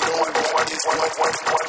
one, no one, no.